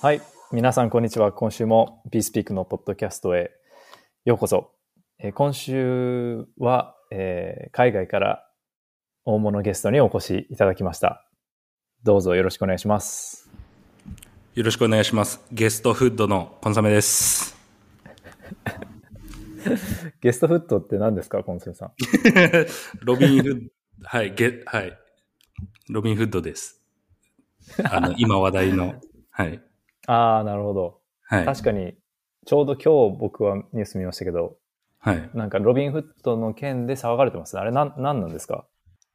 はい。皆さん、こんにちは。今週も BeSpeak のポッドキャストへようこそ。えー今週は、えー海外から大物ゲストにお越しいただきました。どうぞよろしくお願いします。よろしくお願いします。ゲストフッドのコンサメです。ゲストフットって何ですか、コンセンさん？ロビンフッド、はい、ゲ、はい。ロビンフッドです。あの、今話題の、はい。ああ、なるほど。はい。確かに、ちょうど今日僕はニュース見ましたけど、はい。なんかロビンフットの件で騒がれてます。あれ、なん、何なんですか？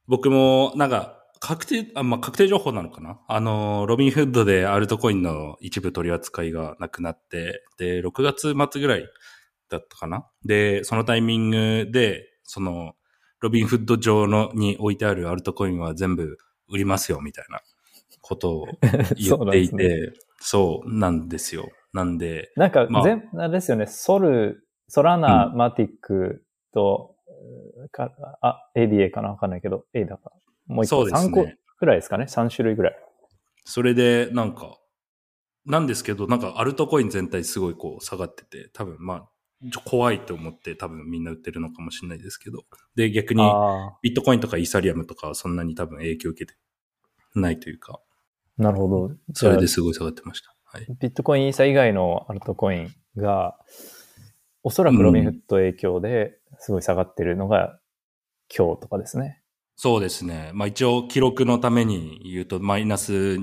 僕も、なんか、確定、あ、まあ、確定情報なのかな？あの、ロビンフッドでアルトコインの一部取り扱いがなくなって、で、6月末ぐらいだったかな？で、そのタイミングで、その、ロビンフッド上のに置いてあるアルトコインは全部売りますよ、みたいなことを言っていて、そうなんですよ。なんで、なんかまあ、全、あれですよね、ソル、ソラナ、うマティックと、かあ、ADA かな？わかんないけど、A だか。もう一個、そうです3個ね。くらいですかね ?3 種類ぐらい。それで、なんか、なんですけど、なんかアルトコイン全体すごいこう下がってて、多分まあ、怖いと思って多分みんな売ってるのかもしれないですけど。で、逆にあビットコインとかイーサリアムとかはそんなに多分影響を受けてないというか、あ、なるほど。それですごい下がってました。はい。あビットコイン、イーサ以外のアルトコインが、おそらくロビンフット影響ですごい下がってるのが今日とかですね。そうですね。まあ一応記録のために言うとマイナス2、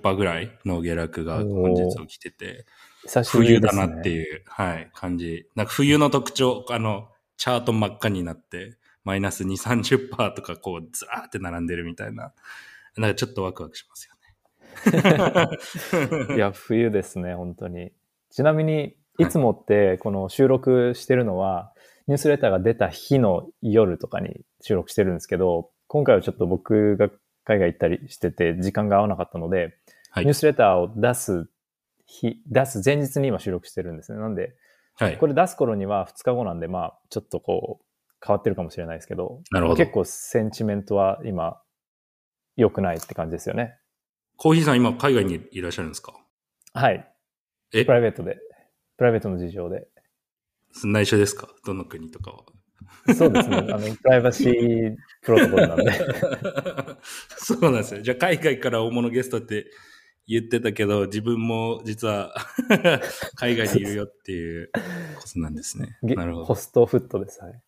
30%ぐらいの下落が本日起きてて、久しぶり冬。だなっていう、はい、感じ。なんか冬の特徴、あの、チャート真っ赤になって、マイナス2、30%とかこう、ずらーって並んでるみたいな。なんかちょっとワクワクしますよね。いや、冬ですね、本当に。ちなみに、いつもって、この収録してるのは、ニュースレターが出た日の夜とかに収録してるんですけど、今回はちょっと僕が海外行ったりしてて、時間が合わなかったので、はいニュースレターを出す日、出す前日に今収録してるんですね。なんで、はいこ。れ出す頃には2日後なんで、まあ、ちょっとこう、変わってるかもしれないですけど、なるほど結構センチメントは今、良くないって感じですよね。コーヒーさん今海外にいらっしゃるんですか？はい。え？プライベートで、プライベートの事情で。内緒ですか？どの国とかは。そうですね。あの、プライバシープロトコルなんで。そうなんですよ。じゃあ海外から大物ゲストって言ってたけど、自分も実は 海外にいるよっていうことなんですね。げなるほどホ。ストフットです。はい。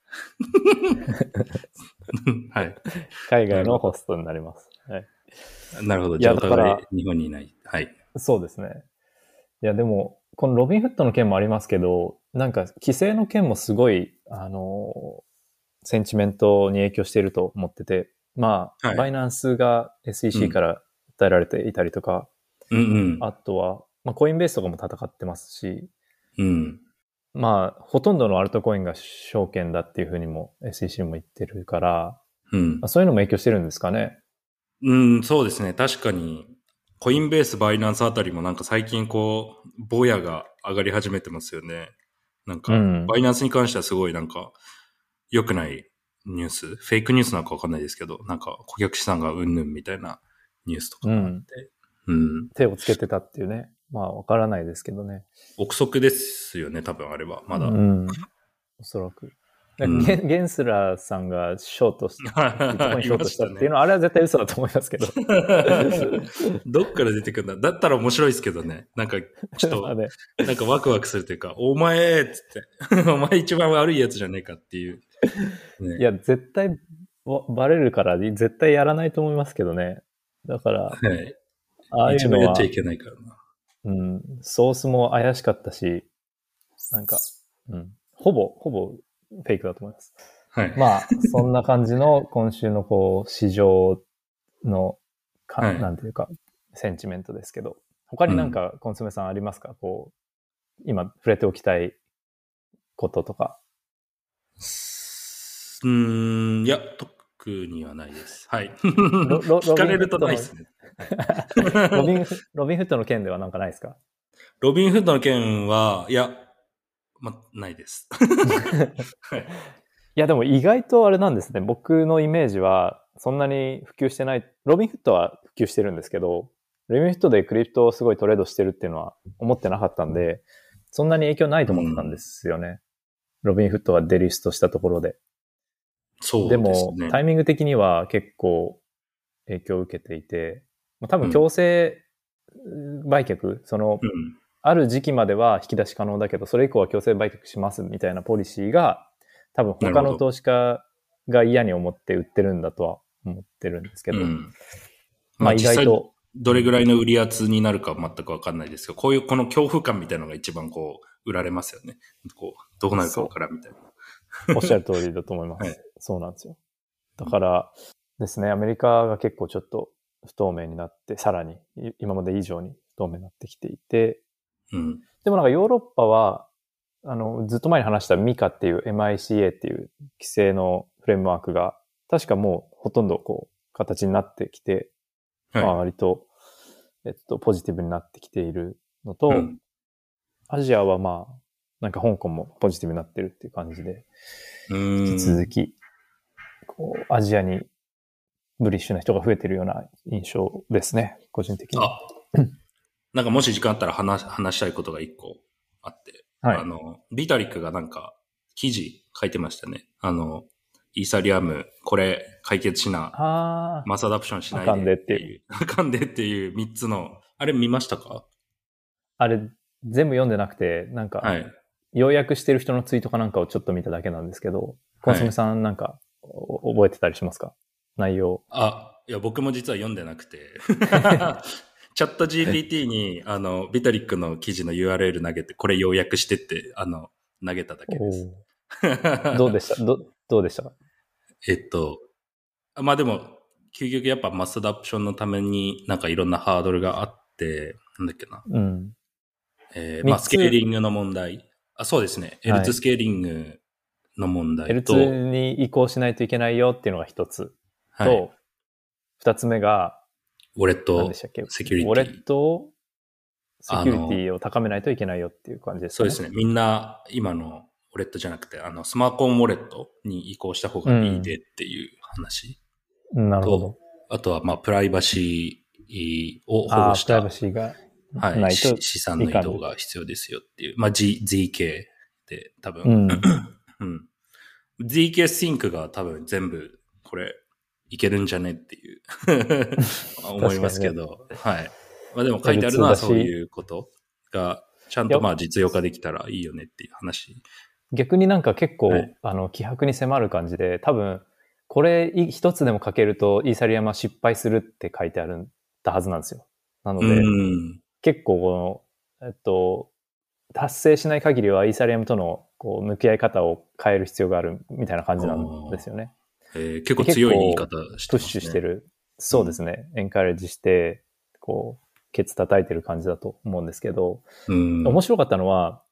はい。海外のホストになります。はい。なるほど。じゃあお互だかい日本にいない。はい。そうですね。いや、でも、このロビンフットの件もありますけど、なんか、規制の件もすごい、あの、センチメントに影響していると思ってて、まあ、はいバイナンスが SEC から訴えられていたりとか、うんうん。あとは、まあ、コインベースとかも戦ってますし、うん。まあ、ほとんどのアルトコインが証券だっていうふうにも SEC も言ってるから、うんまあ、。そういうのも影響してるんですかね。うん、そうですね。確かに、コインベース、バイナンスあたりもなんか最近こう、ボヤが上がり始めてますよね。なんか、うんバイナンスに関してはすごいなんか、良くないニュース、フェイクニュースなんかわかんないですけど、なんか顧客資産がうんぬんみたいなニュースとかがあって、うん。手をつけてたっていうね。まあ、わからないですけどね。憶測ですよね、多分あれは。まだ。うん。おそらく。うんゲンスラーさんがショートし、ビットコインショートしたっていうね。のは、あれは絶対嘘だと思いますけど。どっから出てくるんだ？だったら面白いですけどね。なんか、ちょっと なんかワクワクするというか、お前っつって、お前一番悪いやつじゃねえかっていう。ねいや、絶対わバレるから、絶対やらないと思いますけどね。だから、はい。ああいうのは一番やっちゃ、いけないからな。うん、ソースも怪しかったし、なんか、うん、ほぼ、ほぼフェイクだと思います。はい。まあ、そんな感じの今週のこう、市場のか、はいなんていうか、センチメントですけど、他になんか、コンソメさんありますか？こう、今触れておきたいこととか。うーん、いや、特にはないです。はい。ロロ聞かれるとないですね。ロビンフ、ロビンフットの件ではなんかないですか？ロビンフッドの件は、いや、ま、ないです。はい。いや、でも意外とあれなんですね。僕のイメージは、そんなに普及してない。ロビンフットは普及してるんですけど、レミフットでクリプトをすごいトレードしてるっていうのは思ってなかったんで、そんなに影響ないと思ったんですよね。ロビンフットがデリストしたところで。そうでね。も、タイミング的には結構影響を受けていて、まあ、多分強制売却、その、うん。ある時期までは引き出し可能だけど、それ以降は強制売却しますみたいなポリシーが、多分他の投資家が嫌に思って売ってるんだとは思ってるんですけど、うん。まあ意外と、どれぐらいの売り圧になるかは全くわかんないですけど、こういうこの恐怖感みたいなのが一番こう、売られますよね。こう、どうなるかわからんみたいな。おっしゃる通りだと思います。はいそうなんですよ。だからですね、アメリカが結構ちょっと不透明になって、さらにい今まで以上に不透明になってきていて、うん。でもなんかヨーロッパは、あの、ずっと前に話した MICA っていう MICA っていう規制のフレームワークが、確かもうほとんどこう、形になってきて、まあは割と、えっと、ポジティブになってきているのと、うんアジアはまあ、なんか香港もポジティブになってるっていう感じで。引き続き、こう、アジアにブリッシュな人が増えてるような印象ですね、個人的に。あ、なんかもし時間あったら話話したいことが一個あって、はいあ。の、ビタリックがなんか記事書いてましたね。あの、イーサリアム、これ解決しな、ああ、マスアダプションしないあかんででっていう。あかんでっていう三つの、あれ見ましたか？あれ、全部読んでなくて、なんか、はい。要約してる人のツイートかなんかをちょっと見ただけなんですけど、コンソメさんなんか、お覚えてたりしますか？内容。あ、いや、僕も実は読んでなくて。チャット GPT に、あの、ビタリックの記事の URL 投げて、これ要約してって、あの、投げただけです。どうでした？どどうでした？か えっと、あまあでも、究極やっぱマスアダプションのためになんかいろんなハードルがあって、なんだっけな。うん。えーまあスケーリングの問題。あ、そうですね。はい L2 スケーリングの問題と、L2 に移行しないといけないよっていうのが一つはい、と、二つ目が、ウォレッ何トセキュリティウォレットを、セキュリティを高めないといけないよっていう感じですね。そうですね。みんな今のウォレットじゃなくて、あの、スマートフォンウォレットに移行した方がいいでっていう話。うんなるほど。あとは、まあ、プライバシーを保護したプライバシーがはい、資産の移動が必要ですよっていう。まあ、G、ZK で多分、うん。うん。ZK Sync が多分全部これいけるんじゃねっていう 思いますけど、はい。まあでも書いてあるのは L2 だしそういうことがちゃんとまあ実用化できたらいいよねっていう話。逆になんか結構、はいあの、気迫に迫る感じで、多分、これい一つでも書けると、イーサリアムは失敗するって書いてあるたはずなんですよ。なのうで、ん。結構この、えっと、達成しない限りはイーサリアムとのこう向き合い方を変える必要があるみたいな感じなんですよね。えー結構強い言い方してますね。プッシュしてる。そうですね。エンカレッジして、こう、ケツ叩いてる感じだと思うんですけど、うん。面白かったのは、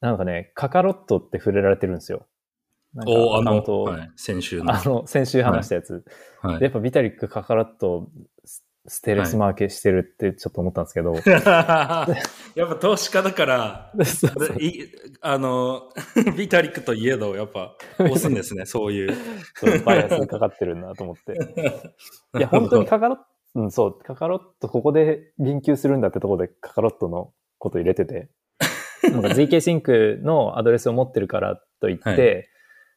なんかね、カカロットって触れられてるんですよ。なんかお、あの、はい、先週の。あの、先週話したやつ。はいでやっぱビタリック、カカロット、スステレスマーケしてるってちょっと思ったんですけど、やっぱ投資家だから、そうそう。いあの、ビタリックといえど、やっぱ押すんですね、そういう。そうバイアスかかってるなと思って。いや、本当にカカロット、うん、そう、カカロット、ここで言及するんだってところでカカロットのこと入れてて、なんか ZK シンクのアドレスを持ってるからといって、はい。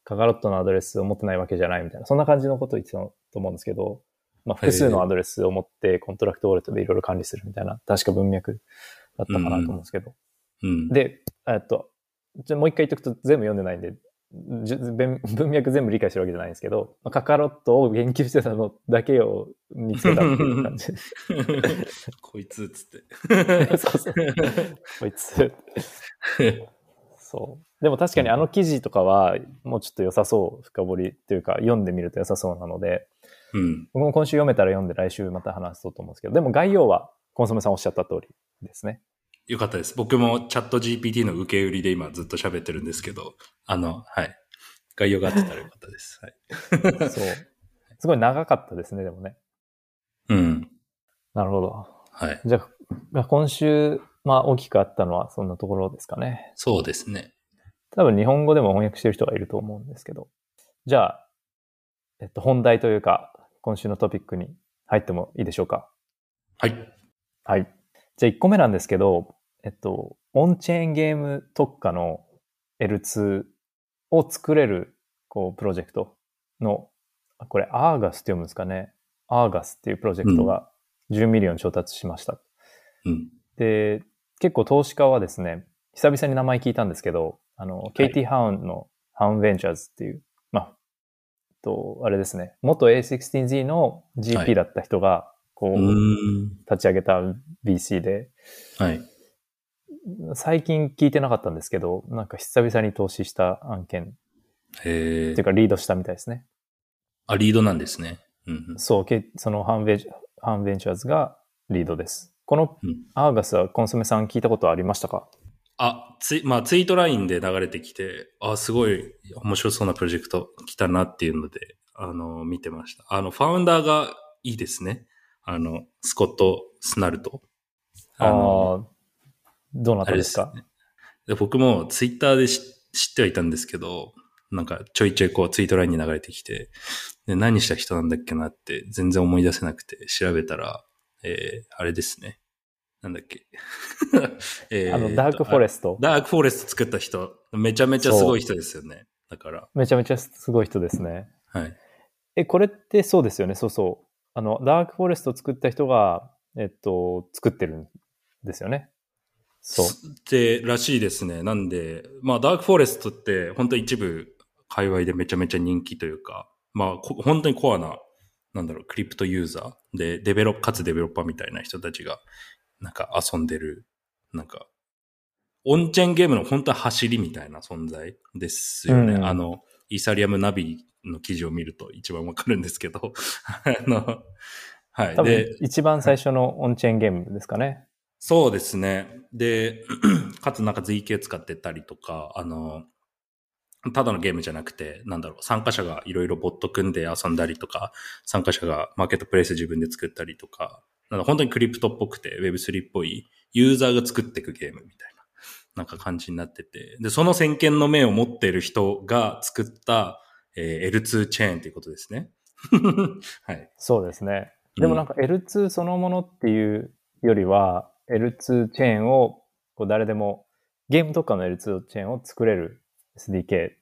カカロットのアドレスを持ってないわけじゃないみたいな、そんな感じのことを言ってたと思うんですけど、まあ、複数のアドレスを持って contract wallet でいろいろ管理するみたいな、確か文脈だったかなと思うんですけど。うん。で、えっと、じゃあもう一回言っとくと全部読んでないんで、文 文脈全部理解してるわけじゃないんですけど、まあ Kakarot を言及してたのだけを見つけたっていう感じ。こいつ、つって。そうそう。こいつ。そう。でも確かにあの記事とかはもうちょっと良さそう、深掘りっていうか読んでみると良さそうなので、うん。僕も今週読めたら読んで来週また話そうと思うんですけど、でも概要はコンソメさんおっしゃった通りですね。よかったです。僕もチャット GPT の受け売りで今ずっと喋ってるんですけど、あの、はい。概要があってたらよかったです。はい。そう。すごい長かったですね、でもね。うん。なるほど。はい。じゃあ、今週、まあ大きくあったのはそんなところですかね。そうですね。多分日本語でも翻訳してる人がいると思うんですけど。じゃあ、えっと、本題というか、今週のトピックに入ってもいいでしょうか？はい。はい。じゃあ1個目なんですけど、えっと、 on-chain game 特化の L2 を作れる、こう、プロジェクトの、これ、アーガスって読むんですかね？ Argus っていうプロジェクトが10 million 調達しました。うん。で、結構投資家はですね、久々に名前聞いたんですけど、あの、ケイティ・ハウンのハウン・ベンチャーズっていう、まあ、と、あれですね、元 A16Z のは GP いだった人が、こう。立ち上げた VC で、はい。最近聞いてなかったんですけど、なんか久々に投資した案件、へえっていう。かリードしたみたいですね。あ、リードなんですね。うんうん。そう、けそのハンベハンベンチャーズがリードです。このうんアーガスはコンソメさん聞いたことありましたか？あ、ツイ、まあ、ツイートラインで流れてきて、あ、すごい面白そうなプロジェクト来たなっていうので、あの、見てました。あの、ファウンダーがいいですね。あの、スコット・スナルト。あのあー、どなあれたでか？ですすね。で僕もツイッターで知知ってはいたんですけど、なんかちょいちょいこうツイートラインに流れてきて、で何した人なんだっけなって全然思い出せなくて調べたら、えー、あれですね。なんだっけ？えーあの、ダークフォレススト。ダークフォレスト作った人、めちゃめちゃすごい人ですよね。だから、めちゃめちゃすごい人ですね。はい。え、これってそうですよね。そうそう。あの、ダークフォレスト作った人が、えっと、作ってるんですよね。そう。で、らしいですね。なんで、まあ、ダークフォレストって、本当一部、界隈でめちゃめちゃ人気というか、まあ、こ本当にコアな、なんだろう、クリプトユーザーで、デベロッかつデベロッパーみたいな人たちが、なんか遊んでる、なんか、オンチェーンゲームの本当は走りみたいな存在ですよね。うんあの、イーサリアムナビの記事を見ると一番わかるんですけど、あの、はい。多で分、一番最初のオンチェーンゲームですかね。そうですね。で、かつなんか ZK 使ってたりとか、あの、ただのゲームじゃなくて、なんだろう、参加者がいろいろボット組んで遊んだりとか、参加者がマーケットプレイス自分で作ったりとか、なんか本当にクリプトっぽくて Web3 っぽいユーザーが作っていくゲームみたいな、なんか感じになってて、で、その先見の目を持っている人が作った、えー L2 チェーンということですね。はい。そうですね。でもなんか L2 そのものっていうよりは、L2 チェーンをこう誰でも、ゲーム特化の L2 チェーンを作れる SDK って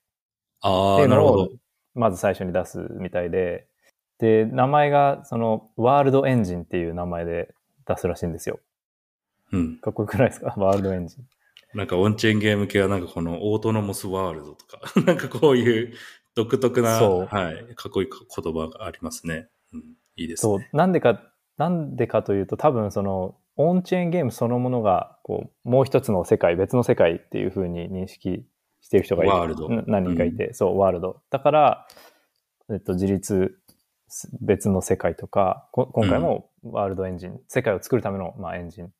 ああ、いうのをなるほど。まず最初に出すみたいで、で、名前がそのワールドエンジンっていう名前で出すらしいんですよ。うん。かっこよくないですか？ワールドエンジン。なんかオンチェーンゲーム系はなんかこのオートノモスワールドとか、なんかこういう独特な、はい、かっこいい言葉がありますね。うん、いいですそうね。、なんでか、なんでかというと多分そのオンチェーンゲームそのものがこうもう一つの世界、別の世界っていう風に認識している人がいるワールドな何人かいて、そう、ワールド。だから、えっと、自立す別の世界とか、こ今回もワールドエンジン、世界を作るための、まあ、エンジン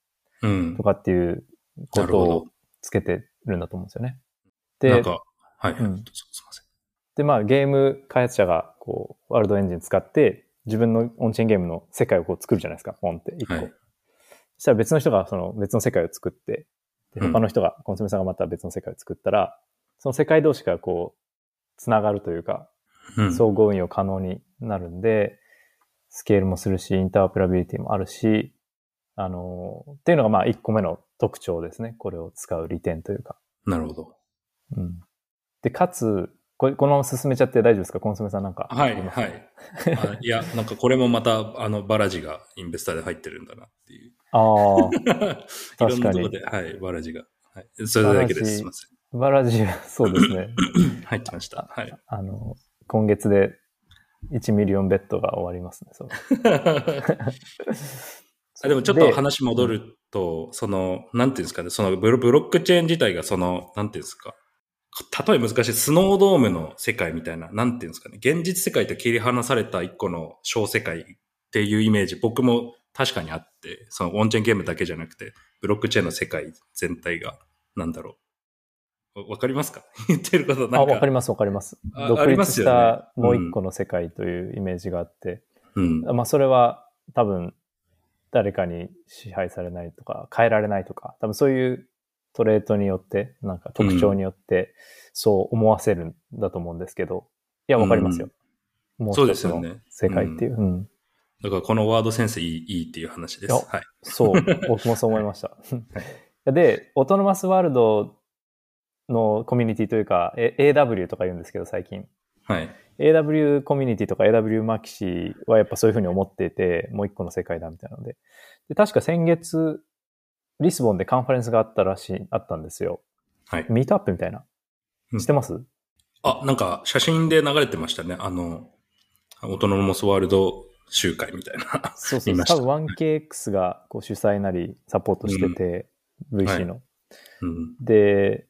うんと。かっていうことを。つけてるんだと思うんですよね。で、なんか、はい、はい、うんすいません。で、まあ、ゲーム開発者が、こう、ワールドエンジン使って、自分のオンチェーンゲームの世界をこう作るじゃないですか、ポンって、一個。はいそしたら別の人がその別の世界を作って、でうん他の人が、コンソメさんがまた別の世界を作ったら、その世界同士がこう、つながるというか、うん。総合運用可能になるんで、スケールもするし、インターオペラビリティもあるし、あの、っていうのがまあ一個目の特徴ですね。これを使う利点というか。なるほど。うん。で、かつ、これ、このまま進めちゃって大丈夫ですか？コンソメさんなんか。はい、はい。あいや、なんかこれもまた、あの、バラジがインベスターで入ってるんだなっていう。ああ、いろんなところで、はい、バラジが。はい。それだけです。すいません。バラジはそうですね。入ってました。はい。あの、今月で1ミリオンベッドが終わりますね。そう あでもちょっと話戻ると、その、なんていうんですかね、そのブロブロックチェーン自体がその、なんていうんですか、例え難しい、スノードームの世界みたいな、なんていうんですかね、現実世界と切り離された一個の小世界っていうイメージ、僕も確かにあって、そのオンチェーンゲームだけじゃなくて、ブロックチェーンの世界全体が、なんだろう。わわかりますか？言ってることなあ、んか。わかりますわかります。あ独立したもう一個の世界というイメージがあって、うん。まあそれは多分誰かに支配されないとか変えられないとか、多分そういうトレートによって、なんか特徴によってそう思わせるんだと思うんですけど、いや、わかりますよ。もうそう一つのですよね世界っていう。うんだからこのワードセンスいいいいっていう話です。はい。そう、僕もそう思いました。で、オトノマスワールドのコミュニティというか、え AW とか言うんですけど、最近。はい。AW コミュニティとか AW マキシはやっぱそういうふうに思っていて、もう一個の世界だみたいなので。で、確か先月、リスボンでカンファレンスがあったらしい、あったんですよ。はい。ミートアップみたいな。うん知ってます、あ、なんか写真で流れてましたね。あの、オトノモスワールド集会みたいな。そうそう。見ました多分 1KX がこう主催なりサポートしてて、VC の。うん。で、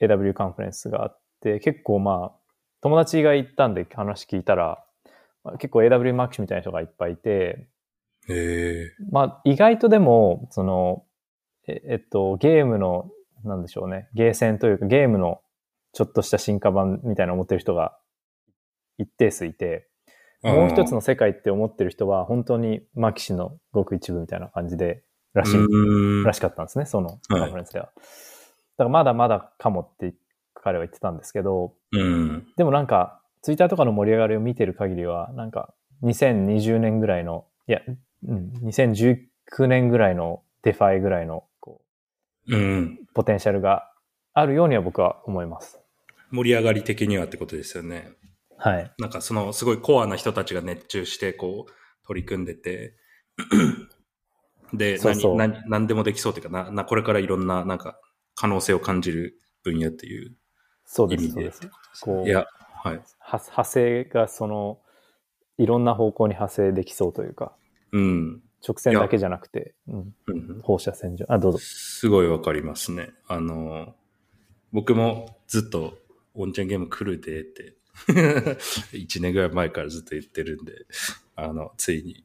AW カンファレンスがあって、結構まあ、友達が行ったんで話聞いたら、まあ結構 AW マキシみたいな人がいっぱいいて、へえ。まあ、意外とでも、その、ええっと、ゲームの、なんでしょうね、ゲーセンというか、ゲームのちょっとした進化版みたいなのを持ってる人が一定数いて、もう一つの世界って思ってる人は、本当に maxi のごく一部みたいな感じで、らしい、うんらしかったんですね、そのカンファレンスでは。だからまだまだかもって彼は言ってたんですけど、うん。でもなんか、ツイッターとかの盛り上がりを見てる限りは、なんか、2020年ぐらいの、いや、うん、2019年ぐらいの DeFi ぐらいの、こうん。う、ポテンシャルがあるようには僕は思います。盛り上がり的にはってことですよね。はい。なんかそのすごいコアな人たちが熱中してこう取り組んでて、で、そうそう何、何、何でもできそうっていうかな、な、これからいろんななんか可能性を感じる分野っていうそうです、意味でです。こう、いや、はい。は派生がその、いろんな方向に派生できそうというか、うん。直線だけじゃなくて、うん、うん放射線上。あ、どうぞ。すごいわかりますね。あの、僕もずっと on-chain game 来るでって、1年ぐらい前からずっと言ってるんで、あの、ついに、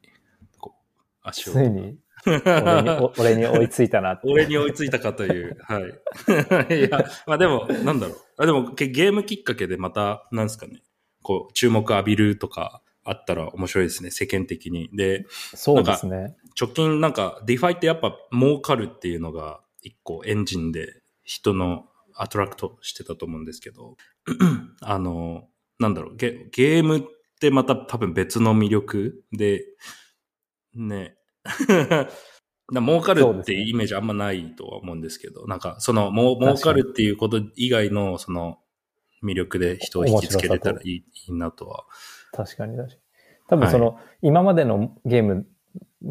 こう、足を。ついに、俺にお 俺に追いついたなって。俺に追いついたかという、はい。いや、まあでも、なんだろう。あでも、ゲゲームきっかけでまた、なんですかね、こう、注目浴びるとかあったら面白いですね、世間的に。で、そうですね。直近なんか、 DeFi ってやっぱ儲かるっていうのが一個エンジンで人のアトラクトしてたと思うんですけど、あの、なんだろう、ゲゲームってまた多分別の魅力で、ね、な儲かるっていうイメージあんまないとは思うんですけど、なんかそのもう儲かるっていうこと以外のその魅力で人を引きつけれたらいいいいなとは。確かに確かに。多分その、今までのゲーム、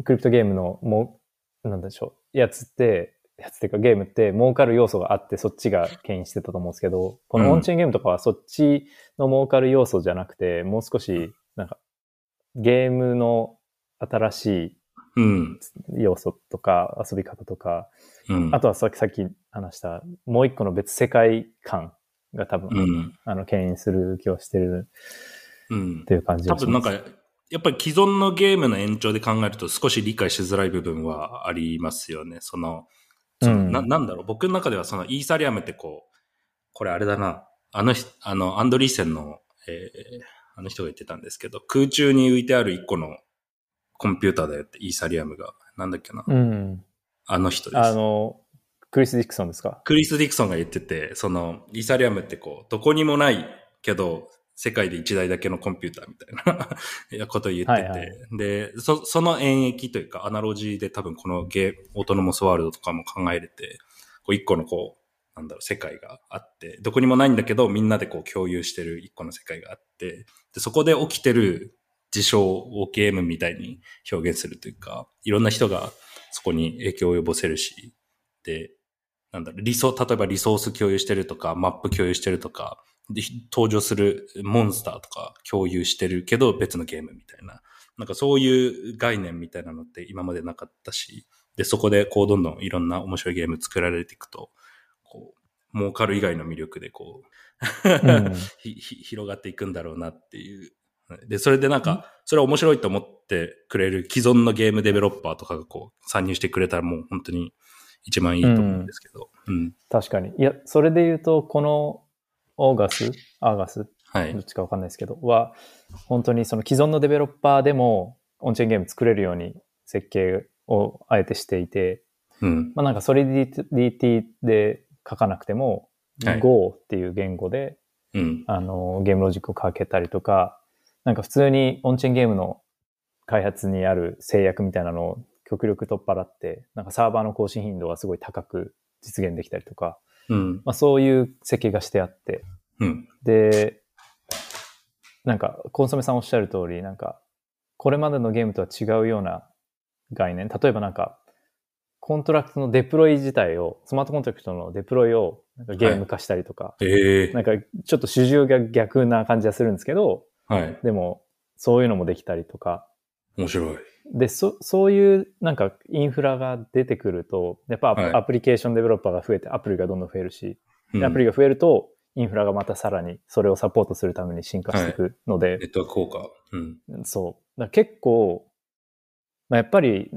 クリプトゲームのもう、なんでしょう、やつって、やつっていうかゲームって儲かる要素があってそっちが牽引してたと思うんですけど、このオンチェーンゲームとかはそっちの儲かる要素じゃなくて、もう少し、なんか、ゲームの新しうん。い要素とか遊び方とか、うん。あとはさっきさっき話したもう一個の別世界観が多分、うん。あの、牽引する気はしてるうんっ。ていう感じ多がします分なんか、やっぱり既存のゲームの延長で考えると少し理解しづらい部分はありますよね。その、そのうんななんだろう、僕の中ではそのイーサリアムってこう、これあれだな、あの人、あの、アンドリーセンの、えーあの人が言ってたんですけど、空中に浮いてある一個のコンピューターだよって、イーサリアムが。なんだっけな。うん。あの人です。あの、クリス・ディクソンですか？クリス・ディクソンが言ってて、その、イーサリアムってこう、どこにもないけど、世界で一台だけのコンピューターみたいな ことを言ってて、はいはいで、そ、その演疫というか、アナロジーで多分このゲー、オートノモスワールドとかも考えれて、こう一個のこう、なんだろう、世界があって、どこにもないんだけど、みんなでこう共有してる一個の世界があって、で、そこで起きてる事象をゲームみたいに表現するというか、いろんな人がそこに影響を及ぼせるし、で、なんだろう、リソ、例えばリソース共有してるとか、マップ共有してるとか、で、登場するモンスターとか共有してるけど別のゲームみたいな。なんかそういう概念みたいなのって今までなかったし、で、そこでこうどんどんいろんな面白いゲーム作られていくと、こう、儲かる以外の魅力でこう、うん 広がっていくんだろうなっていう。で、それでなんか、それは面白いと思ってくれる既存のゲームデベロッパーとかがこう参入してくれたらもう本当に一番いいと思うんですけど。うん。確かに。いや、それで言うと、このオーガス、アーガス、はいどっ。ちかわかんないですけど、は、本当にその既存のデベロッパーでもオンチェーンゲーム作れるように設計をあえてしていて、うん。まあなんかソリディティで書かなくても、はい Go っていう言語で、うん。あの、ゲームロジックをかけたりとか、なんか普通にオンチェーンゲームの開発にある制約みたいなのを極力取っ払って、なんかサーバーの更新頻度がすごい高く実現できたりとか、うん。まあそういう設計がしてあって、うん。で、なんか、コンソメさんおっしゃる通り、なんか、これまでのゲームとは違うような概念。例えばなんか、 contract のデプロイ自体を、 smart contract のデプロイをなんかゲーム化したりとか、ええなんかちょっと主従が逆な感じはするんですけど、はい。でも、そういうのもできたりとか、面白い。で、そ、そういうなんかインフラが出てくると、やっぱアプ,、リケーションデベロッパーが増えて、アプリがどんどん増えるし、うんでアプリが増えると、インフラがまたさらにそれをサポートするために進化していくので、ネットワーク効果。うん。そう。だ結構、まあ、やっぱり、ん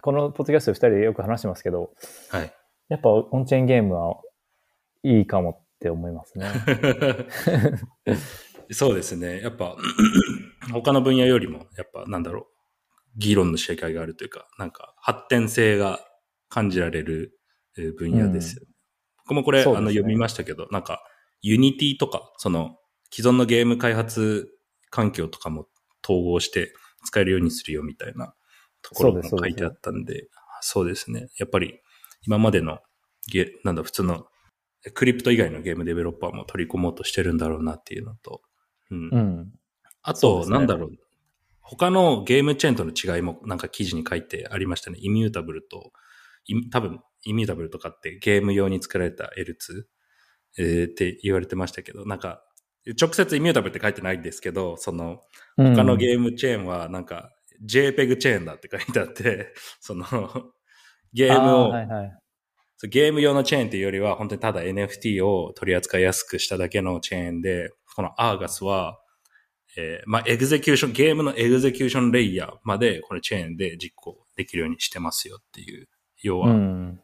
このポッドキャストで二人でよく話してますけど、はい。やっぱオンチェーンゲームはいいかもって思いますね。そうですね。やっぱ、他の分野よりも、やっぱ、なんだろう、議論の仕掛けがあるというか、なんか、発展性が感じられるえー分野ですよね。僕もこれ、ねあの、読みましたけど、なんか、 Unity とか、その、既存のゲーム開発環境とかも統合して使えるようにするよみたいなところがそうですそうです書いてあったんで、そうですね。やっぱり、今までのゲ、なんだ、普通の、クリプト以外のゲームデベロッパーも取り込もうとしてるんだろうなっていうのと、うん。うん。あと、ねなんだろう。他のゲームチェーンとの違いもなんか記事に書いてありましたね。イミュータブルと、イ多分、イミュータブルとかってゲーム用に作られた L2、えーって言われてましたけど、なんか、直接イミュータブルって書いてないんですけど、その、他のゲームチェーンはなんか、JPEG チェーンだって書いてあって、その、ゲームを、あはいはい。そうゲーム用のチェーンっていうよりは、本当にただ NFT を取り扱いやすくしただけのチェーンで、この Argus は、えーまあ、 execution、ゲームの execution layer まで、このチェーンで実行できるようにしてますよっていう。要は、うん。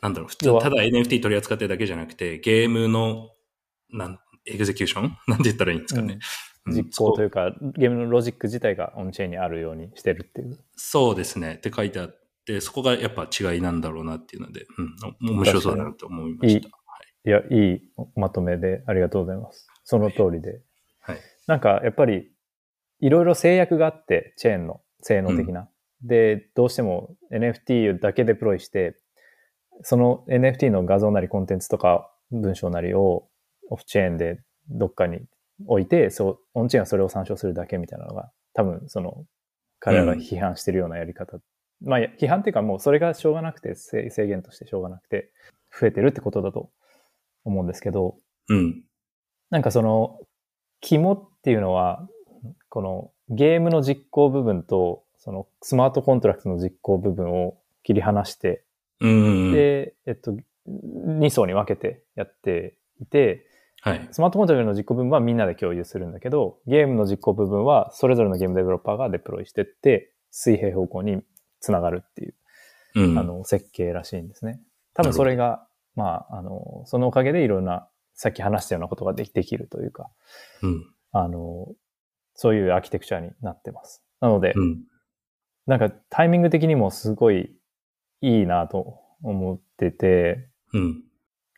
なんだろう、普通、ただ NFT 取り扱ってるだけじゃなくて、ゲームの、なん、 execution なんて言ったらいいんですかね。うん実行とそいうか、ゲームのロジック自体がオンチェーンにあるようにしてるっていう。そうですね。って書いてあって、そこがやっぱ違いなんだろうなっていうので、うん、面白そうだなと思いました。いや、いいまとめでありがとうございます。その通りで。はい。なんか、やっぱり、いろいろ制約があって、チェーンの性能的な。で、どうしても NFT だけデプロイして、その NFT の画像なりコンテンツとか文章なりをオフチェーンでどっかに置いて、そう、オンチェーンはそれを参照するだけみたいなのが、多分その、彼らが批判してるようなやり方。まあ、いや批判っていうかもうそれがしょうがなくて、制制限としてしょうがなくて、増えてるってことだと思うんですけど、うん。なんかその、肝っていうのは、このゲームの実行部分と、そのスマートコントラクトの実行部分を切り離して、うん。で、えっと、2層に分けてやっていて、はい。スマートコントラクトの実行部分はみんなで共有するんだけど、ゲームの実行部分はそれぞれのゲームデベロッパーがデプロイしてって、水平方向につながるっていう、うん。あの、設計らしいんですね。多分それが、まあ、あの、そのおかげでいろんな、さっき話したようなことができできるというか、うん。あの、そういうアーキテクチャになってます。なので、うん。なんかタイミング的にもすごいいいなと思ってて、うん。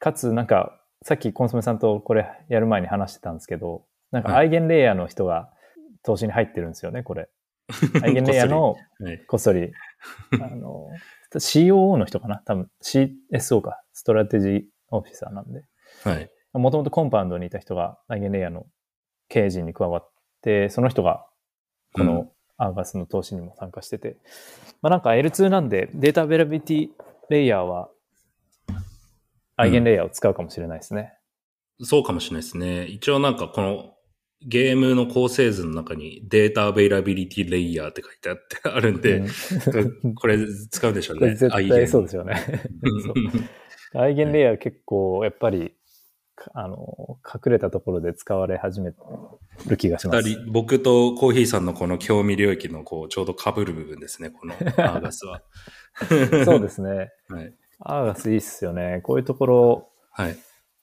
かつなんか、さっきコンソメさんとこれやる前に話してたんですけど、なんかはいアイゲンレイヤーの人が投資に入ってるんですよね、これ。アイゲンレイヤーのはい。こっそり、あの、COO の人かな？多分 CSO か、ストラテジーオフィサーなんで。はい。もともとコンパウンドにいた人がアイゲンレイヤーの経営陣に加わって、その人がこうんの Argus の投資にも参加してて、まあなんか L2 なんで data availability layer は EigenLayer を使うかもしれないですね。そうかもしれないですね。一応なんかこのゲームの構成図の中に data availability layer って書いてあって あるんで、うんこれ使うでしょうね。絶対そうですよ。よね。 EigenLayer 結構やっぱり、かあの、隠れたところで使われ始める気がします。僕とコーヒーさんのこの興味領域のこう、ちょうど被る部分ですね、このアーガスは。そうですね。はい。アーガスいいっすよね。こういうところはい。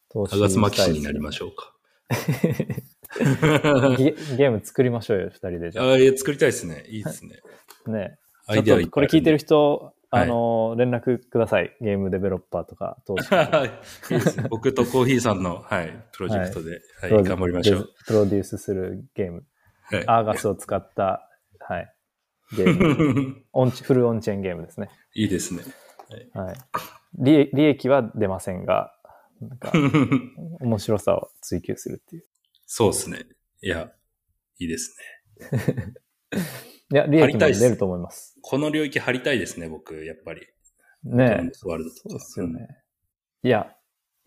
投資アーガスマキシになりまししょうか。ゲゲーム作りましょうよ、二人で。じゃああ、いや作りたいですね。いいですね。あ。ね。アイデアこれ聞いてる人、はいあの、連絡ください。ゲームデベロッパーとか投資家とか。いいですね僕とコーヒーさんの、はい、プロジェクトで、はい、プロ頑張りましょう。プロデュースするゲーム。はい。アーガスを使った、はい。ゲーム。オンチフルオンチェーンゲームですね。いいですね。はい。利利益は出ませんが、なんか、面白さを追求するっていう。そうですね。いや、いいですね。いや、利益も張りたいっす出ると思います。この領域張りたいですね、僕、やっぱり。ねえ。ワールドとかそうですよね。いや、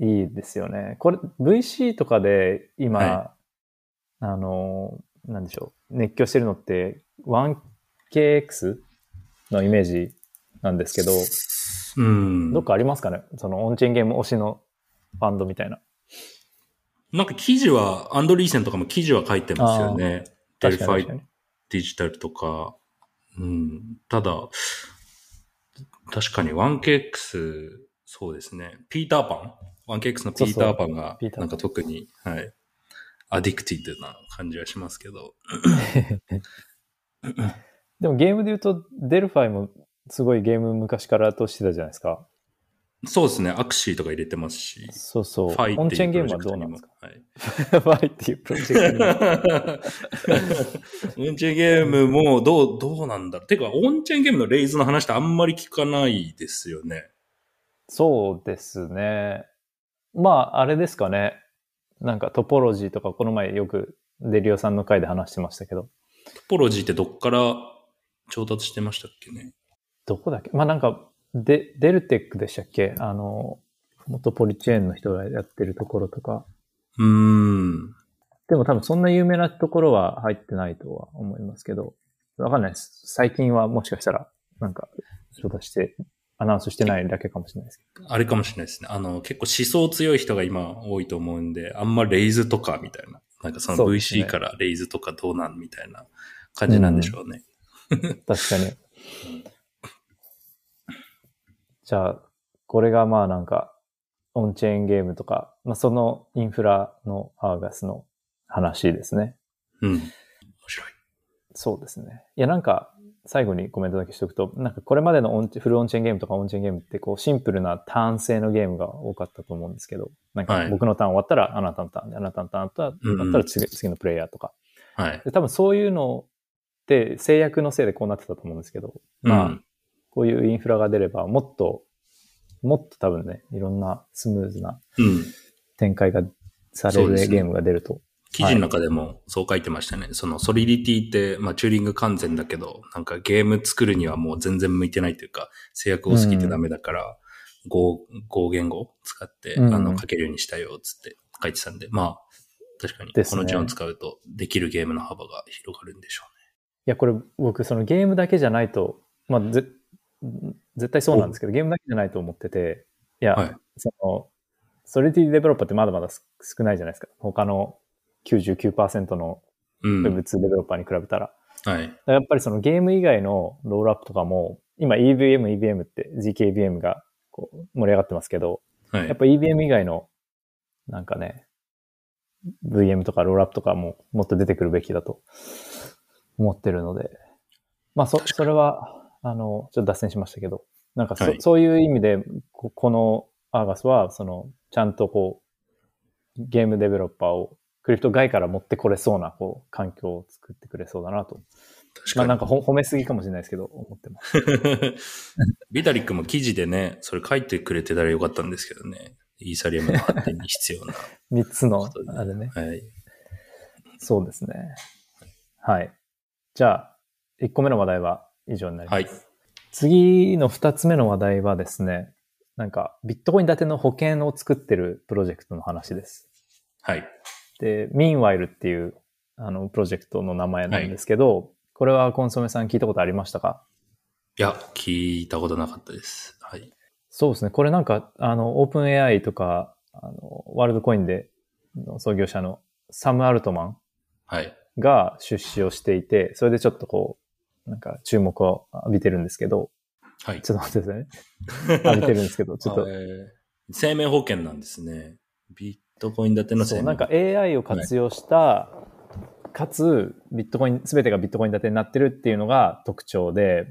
いいですよね。これ、VC とかで今、はあの、なんでしょう、熱狂してるのって、1KX のイメージなんですけど、うん。どっかありますかね？そのオンチェーンゲーム推しのファンドみたいな。なんか記事は、アンドリーセンとかも記事は書いてますよね。デルファイ。デジタルとか。うん。ただ、確かに 1KX、そうですね。ピーターパン ?1KX のピーターパンがピーター、パンなんか特に、はい。アディクティブな感じはしますけど。でもゲームで言うと、デルファイもすごいゲーム昔からとしてたじゃないですか。そうですね。アクシーとか入れてますし。そうそう。ファイオンっていうプチェーンゲームロジェクトにもはどうなんですかはい。ファイっていうプロジェクト。オンチェーンゲームもどう、どうなんだろう。てか、オンチェーンゲームのレイズの話ってあんまり聞かないですよね。そうですね。まあ、あれですかね。なんかトポロジーとか、この前よくデリオさんの回で話してましたけど、トポロジーってどっから調達してましたっけね？どこだっけ？まあなんか、デ、デルテックでしたっけ？あの、元ポリチェーンの人がやってるところとか。うーん。でも多分そんな有名なところは入ってないとは思いますけど、わかんないです。最近はもしかしたら、なんか、調達して、アナウンスしてないだけかもしれないですけあれかもしれないですね。あの、結構思想強い人が今多いと思うんで、あんまレイズとかみたいな。なんかその VC からレイズとかどうなんみたいな感じなんでしょうね。ど。確かに。じゃあ、これがまあなんか、オンチェーンゲームとか、まあそのインフラのアーガスの話ですね。うん。面白い。そうですね。いや、なんか、最後にコメントだけしておくと、なんかこれまでのオンチフルオンチェーンゲームとかオンチェーンゲームってこうシンプルなターン制のゲームが多かったと思うんですけど、なんはいか僕のターン終わったらあなたのターンで、あなたのターン終わったら次,、次のプレイヤーとか。はい。で多分そういうのって制約のせいでこうなってたと思うんですけど、まあ、うんこういうインフラが出ればもっと、もっと多分ね、いろんなスムーズなうん。展開がされるそうですねゲームが出ると。記事の中でもそう書いてましたね。そのソリディティって、まあチューリング完全だけど、なんかゲーム作るにはもう全然向いてないというか、制約多すぎてダメだから、合、合言語を使って、うんあの、書けるようにしたよ、つって書いてたんで、まあ、確かに、この字を使うと、できるゲームの幅が広がるんでしょいや、これ僕、そのゲームだけじゃないと、まあ、ぜ絶対そうなんですけど、ゲームだけじゃないと思ってて、いや、はいその、ソリティデベロッパーってまだまだす少ないじゃないですか。他の99%のう。うん。Web2 デベロッパーに比べたら。はい。だからやっぱりそのゲーム以外のロールアップとかも、今 EVM、EVM って GKVM がこう盛り上がってますけど、はい。やっぱ EVM 以外の、なんかね、VM とかロールアップとかももっと出てくるべきだと思ってるので、まあそ、それは、あの、ちょっと脱線しましたけど、なんかそ,、はいそういう意味で、ここのアーガスは、その、ちゃんとこう、ゲームデベロッパーをクリプト外から持ってこれそうな、こう、環境を作ってくれそうだなと。確かに。まあなんかほ褒めすぎかもしれないですけど、思ってます。ビタリックも記事でね、それ書いてくれてたらよかったんですけどね。イーサリアムの発展に必要な。3つのあれね。はい。そうですね。はい。じゃあ、1個目の話題は以上になります。はい。次の2つ目の話題はですね、なんか、ビットコイン建ての保険を作ってるプロジェクトの話です。はい。で、Meanwhile っていう、あの、プロジェクトの名前なんですけど、これはコンソメさん聞いたことありましたか？いや、聞いたことなかったです。はい。そうですね。これなんか、あの、オープン AI とか、あの、ワールドコインで、の創業者のサム・アルトマンはい。が出資をしていて、それでちょっとこう、なんか注目を浴びてるんですけど、はい。ちょっと待ってくださいね。浴びてるんですけど、ちょっとえ。ー生命保険なんですね。ビットコイン建てのそう、生命なんか AI を活用した、かつ、ビットコイン、すべてがビットコイン建てになってるっていうのが特徴で、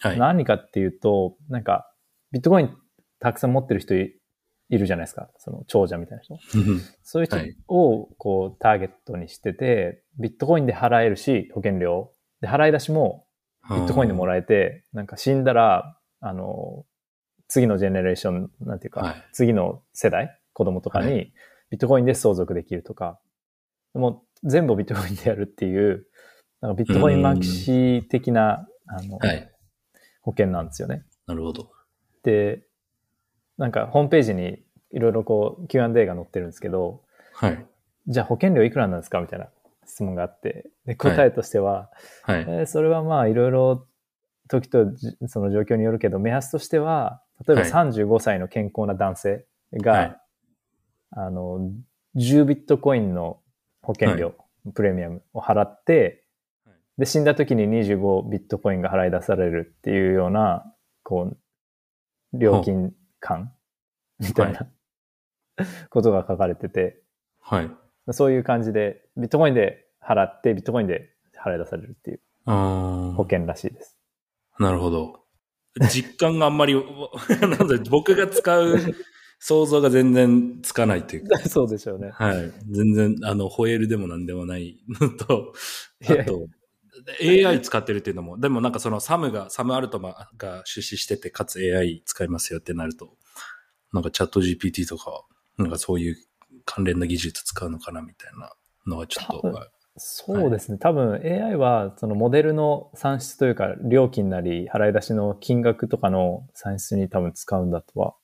はい。何かっていうと、なんか、ビットコインたくさん持ってる人いいるじゃないですか。その長者みたいな人。そういう人はいをこうターゲットにしてて、ビットコインで払えるし、保険料。で、払い出しもビットコインでもらえて、なんか死んだら、あの、次のジェネレーション、なんていうか、はい次の世代、子供とかはに、ビットコインで相続できるとか、もう全部ビットコインでやるっていう、なんかビットコインマキシ的な、あの、はい。保険なんですよね。なるほど。で、なんかホームページにいろいろこう Q&A が載ってるんですけど、はい。じゃあ保険料いくらなんですか？みたいな質問があって、で答えとしては、はい。えーそれはまあいろいろ時とじその状況によるけど、目安としては、例えばはい。35歳の健康な男性が、はい。あの、10ビットコインの保険料、プレミアムを払ってはい、で、死んだ時に25ビットコインが払い出されるっていうような、こう、料金感みたいな、ことが書かれてて、はい。そういう感じで、ビットコインで払って、ビットコインで払い出されるっていう保険らしいです。なるほど。実感があんまり、なんで僕が使う想像が全然つかないというか。そうでしょうね。はい。全然、あの、ホエールでもなんでもないのと、あと、AI 使ってるっていうのも、でもなんかそのサムが、サムアルトマが出資してて、かつ AI 使いますよってなると、なんかチャット GPT とか、なんかそういう関連の技術使うのかなみたいなのはちょっと、そうですね。多分 AI はそのモデルの算出というか料金なり払い出しの金額とかの算出に多分使うんだとは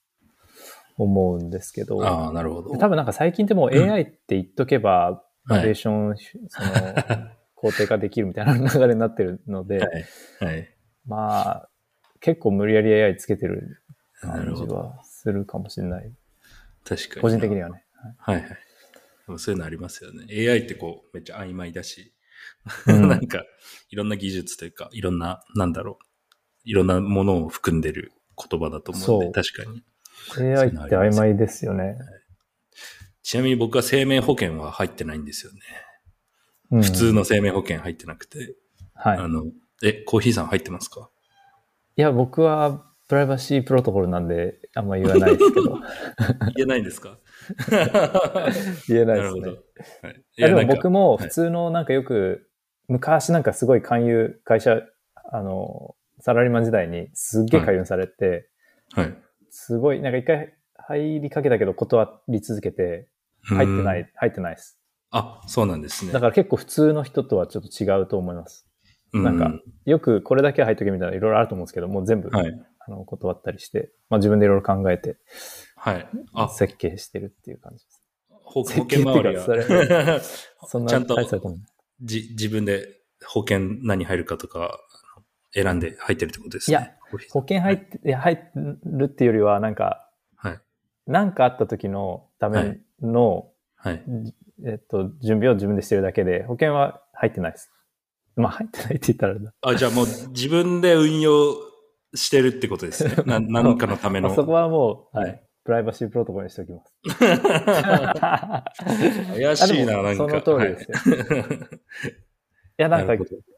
思うんですけど、ああ、なるほど。多分なんか最近ってもう AI って言っとけば、バリエーション、その、肯定化できるみたいな流れになってるので、はい。はい。まあ、結構無理やり AI つけてる感じ。はするかもしれない。確かに。個人的にはね。はいはい。でもそういうのありますよね。AI ってこう、めっちゃ曖昧だし、うん なんか、いろんな技術というか、いろんな、なんだろう、いろんなものを含んでる言葉だと思うんで、確かに。AI って曖昧ですよね。ちなみに僕は生命保険は入ってないんですよね。うん普通の生命保険入ってなくて、はい。あの、え、コーヒーさん入ってますか？いや、僕はプライバシープロトコルなんで、あんま言わないですけど。言えないんですか？言えないですね。はい、いでも僕もはい普通のなんかよく、昔なんかすごい勧誘、会社、あの、サラリーマン時代にすっげえ勧誘されて、はい。すごい、なんか一回入りかけたけど断り続けて、入ってなうん。い、入ってないです。あ、そうなんですね。だから結構普通の人とはちょっと違うと思います。うなんか、よくこれだけは入っとけみたいないろいろあると思うんですけど、もう全部、はい。あの断ったりして、まあ自分でいろいろ考えてはい。あ、設計してるっていう感じです。保険周りっていうかは、そんなちゃんと。じ自分で保険何入るかとか選んで入ってるってことですね。いや、保険入って、いや、入るっていうよりは、なんか、はい。なんかあった時のための、はい。えっと、準備を自分でしてるだけで、保険は入ってないです。まあ、入ってないって言ったらあじゃあもう自分で運用してるってことですね。な何かのための。まあそこはもう、ははいい、プライバシープロトコルにしておきます。怪しいな、なんか。その通りですよ。はいいや、なんか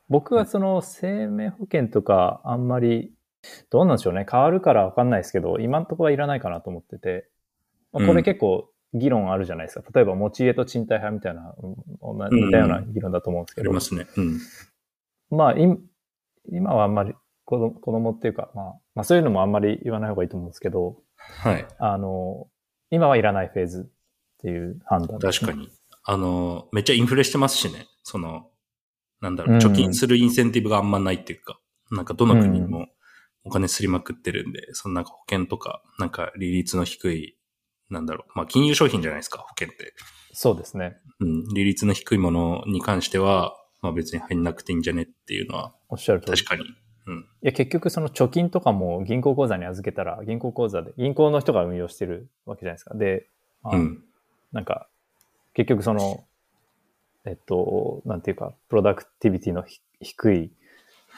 僕はその生命保険とかあんまり、どうなんでしょうね。変わるからわかんないですけど、今のところはいらないかなと思ってて、まあこうんれ結構議論あるじゃないですか。例えば持ち家と賃貸派みたいな、似たような議論だと思うんですけど、ありますね。うん。まあ、い今はあんまり子供子供っていうか、まあ、まあそういうのもあんまり言わない方がいいと思うんですけど、はい。あの、今はいらないフェーズっていう判断ね、確かに。あの、めっちゃインフレしてますしね。その、なんだろう、うん貯金するインセンティブがあんまないっていうか、なんかどの国もお金すりまくってるんで、そのなんか保険とか、なんか利率の低い、なんだろう、まあ金融商品じゃないですか、保険って。そうですね。うん、利率の低いものに関しては、まあ別に入んなくていいんじゃねっていうのは、おっしゃる通り。確かに。うん。いや、結局その貯金とかも銀行口座に預けたら、銀行口座で、銀行の人が運用してるわけじゃないですか。で、まあうん。なんか、結局その、えっと、なんていうか、プロダクティビティのひ低い、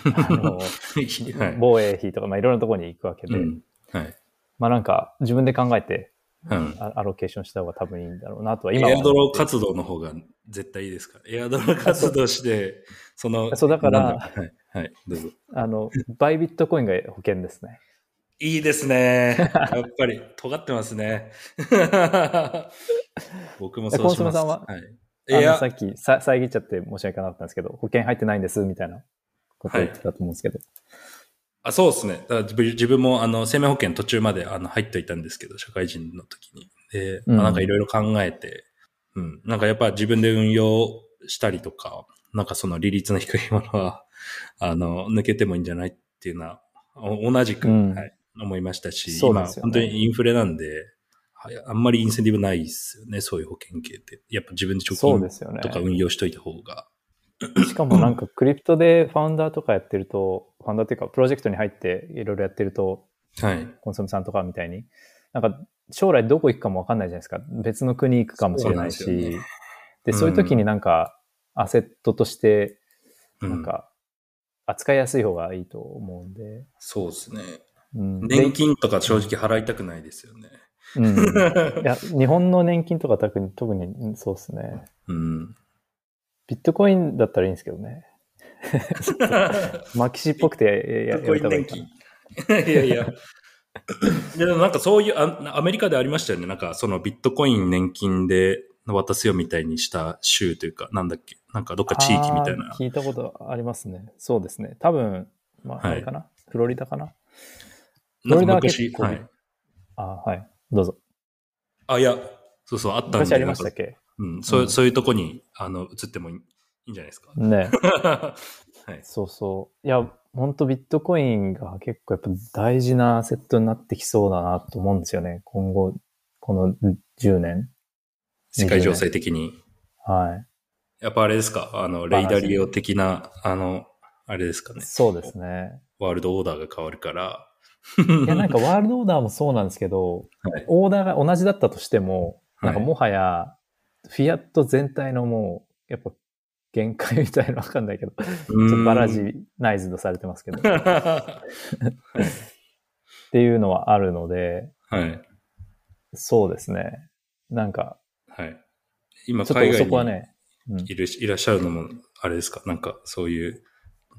あの、はい。防衛費とか、まあいろんなところに行くわけで、うん。はい。まあなんか、自分で考えて、うん。あアロケーションした方が多分いいんだろうなとは、今はエアドロ活動の方が絶対いいですから。エアドロ活動して、その、そうだからはい、はい、どうぞ。あの、バイビットコインが保険ですね。いいですね。やっぱり、尖ってますね。僕もそうします。さんは？はい。いあのやさ、っきさ遮っちゃって申し訳なかったんですけど、保険入ってないんです、みたいなことを言ってたと思うんですけど。あそうですね。だから自分自分もあの生命保険途中まであの入っていたんですけど、社会人の時に。で、まあ、なんかいろいろ考えて、うん、なんかやっぱ自分で運用したりとか、なんかその利率の低いものは、あの、抜けてもいいんじゃないっていうのは、同じく、うん、はい、思いましたし、ね、今本当にインフレなんで、はい、あんまりインセンティブないですよね、そういう保険系って。やっぱ自分で貯金とか運用しといた方が。しかもなんかクリプトでファウンダーとかやってると、ファウンダーっていうかプロジェクトに入っていろいろやってると、はい。コンソメさんとかみたいに、なんか将来どこ行くかもわかんないじゃないですか。別の国行くかもしれないし。そうで、ね、そういう時になんかアセットとして、なんか扱いやすい方がいいと思うんで。そうですね。うん、年金とか正直払いたくないですよね。うん、いや日本の年金とか特に特にそうですね。うん、ビットコインだったらいいんですけどね。マキシっぽくてややめた方がいいやいや。でもなんかそういうア、アメリカでありましたよね。なんかそのビットコイン年金で渡すよみたいにした州というか、なんだっけ？なんかどっか地域みたいな。聞いたことありますね。そうですね。多分、まあ、あれかな、はい、フロリダかな？フロリダは結構、はい。あはい。どうぞ。あ、いや、そうそう、あったんで。昔ありましたっけ？うん、そう、うん、そういうとこに、あの、移ってもいいいいんじゃないですか？ね はい。そうそう。いや、本当ビットコインが結構やっぱ大事なセットになってきそうだなと思うんですよね。今後、この10年。世界情勢的に。はい。やっぱあれですか？あの、レイダリオ的な、あの、あれですかね？そうですね。ワールドオーダーが変わるから。いや、なんかワールドオーダーもそうなんですけど、はい、オーダーが同じだったとしても、なんかもはや、フィアット全体のもう、やっぱ限界みたいなわかんないけど、ちょっとバラジナイズドされてますけど。っていうのはあるので、はい。そうですね。なんか、はい。今、海外にね、いる、いらっしゃるのも、あれですか？なんか、そういう、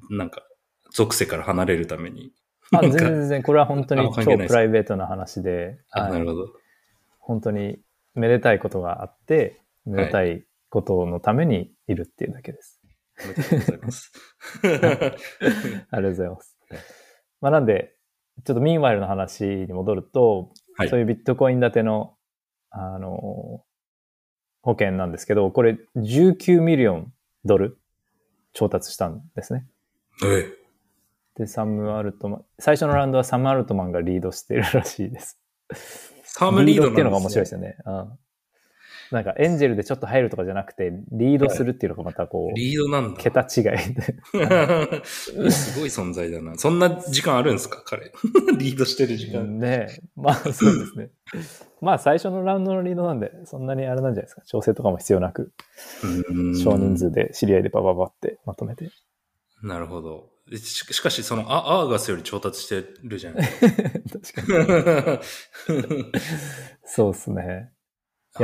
なんか、属性から離れるために。あ、全然全然、これは本当に超プライベートな話で、はい、なるほど。本当にめでたいことがあって、めでたいことのためにいるっていうだけです。ありがとうございます。ありがとうございます。まあ、なんで、ちょっとミンワイルの話に戻ると、はい、そういうビットコイン建ての、あの、保険なんですけど、これ19ミリオンドル調達したんですね。ええ。で、サム・アルトマン、最初のラウンドはサム・アルトマンがリードしてるらしいです。サムリード、っていうのが面白いですよね。うんなんかエンジェルでちょっと入るとかじゃなくて、リードするっていうのがまたこう、リードなんだ。桁違いで。すごい存在だな。そんな時間あるんですか？彼。リードしてる時間。ねまあそうですね。まあ最初のラウンドのリードなんで、そんなにあれなんじゃないですか。調整とかも必要なく、少人数で知り合いでバババってまとめて。なるほど。ししかし、そのア、アーガスより調達してるじゃないですか。確かに。そうですね。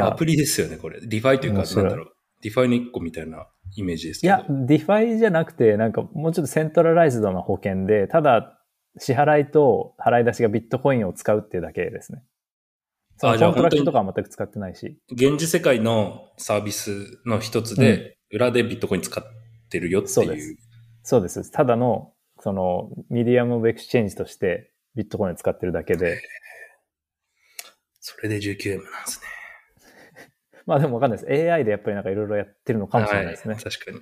アプリですよね、これ。 DeFi というか、なんだろう。 DeFi の一個みたいなイメージですけど。いや、 DeFi じゃなくて、なんかもうちょっと centralized な保険で、ただ、支払いと払い出しがビットコインを使うっていうだけですね。そのコントラクトとかは全く使ってないし。現実世界のサービスの一つで、うん、裏でビットコイン使ってるよっていう。そうです。そうです。ただの、その、 medium of exchange としてビットコインを使ってるだけで。それで 19M なんですね。まあでもわかんないです。AI でやっぱりなんかいろいろやってるのかもしれないですね。はい、確かに。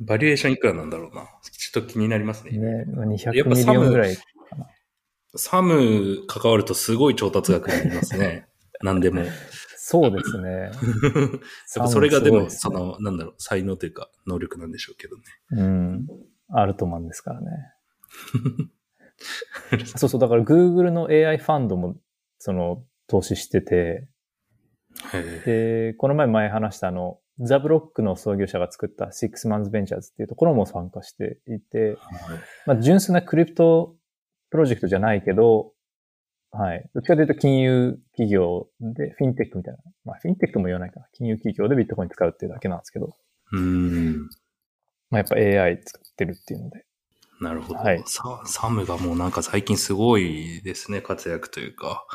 valuation いくらなんだろうな。ちょっと気になりますね。ね、200 million ぐらいかな。サム関わるとすごい調達額になりますね。何でも。そうですね。やっぱそれがでも、その、なんだろう、才能というか、能力なんでしょうけどね。うん。アルトマンですからね。そうそう、だから Google の AI ファンドも、その、投資してて、で、この前前話したあの、ザ・ブロックの創業者が作った Six Months Ventures っていうところも参加していて、まあ、純粋なクリプトプロジェクトじゃないけど、はい。どっちかというと金融企業で、フィンテックみたいな。まあ、フィンテックも言わないかな。金融企業でビットコイン使うっていうだけなんですけど。うん。まあ、やっぱ AI 使ってるっていうので。なるほど。はい、ササムがもうなんか最近すごいですね、活躍というか。